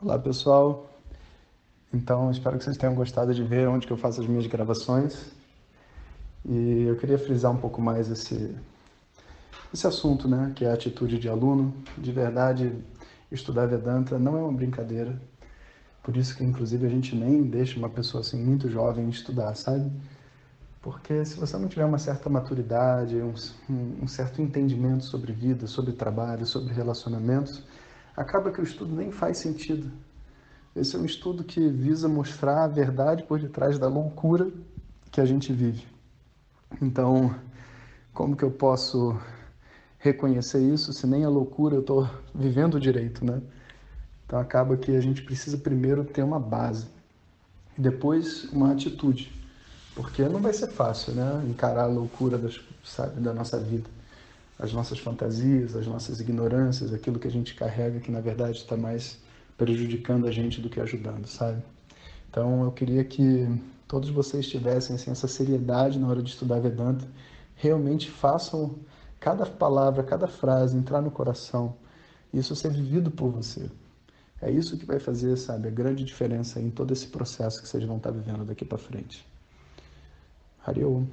Olá pessoal, então espero que vocês tenham gostado de ver onde que eu faço as minhas gravações e eu queria frisar um pouco mais esse, esse assunto, né, que é a atitude de aluno. De verdade, estudar Vedanta não é uma brincadeira, por isso que inclusive a gente nem deixa uma pessoa assim muito jovem estudar, sabe? Porque se você não tiver uma certa maturidade, um, um certo entendimento sobre vida, sobre trabalho, sobre relacionamentos, acaba que o estudo nem faz sentido. Esse é um estudo que visa mostrar a verdade por detrás da loucura que a gente vive. Então, como que eu posso reconhecer isso se nem a loucura eu estou vivendo direito, né? Então acaba que a gente precisa primeiro ter uma base e depois uma atitude, porque não vai ser fácil, né? Encarar a loucura das, sabe, da nossa vida as nossas fantasias, as nossas ignorâncias, aquilo que a gente carrega que na verdade está mais prejudicando a gente do que ajudando, sabe? Então eu queria que todos vocês tivessem assim, essa seriedade na hora de estudar Vedanta, realmente façam cada palavra, cada frase entrar no coração, isso ser vivido por você. É isso que vai fazer, sabe, a grande diferença em todo esse processo que vocês vão estar vivendo daqui para frente. Hariom.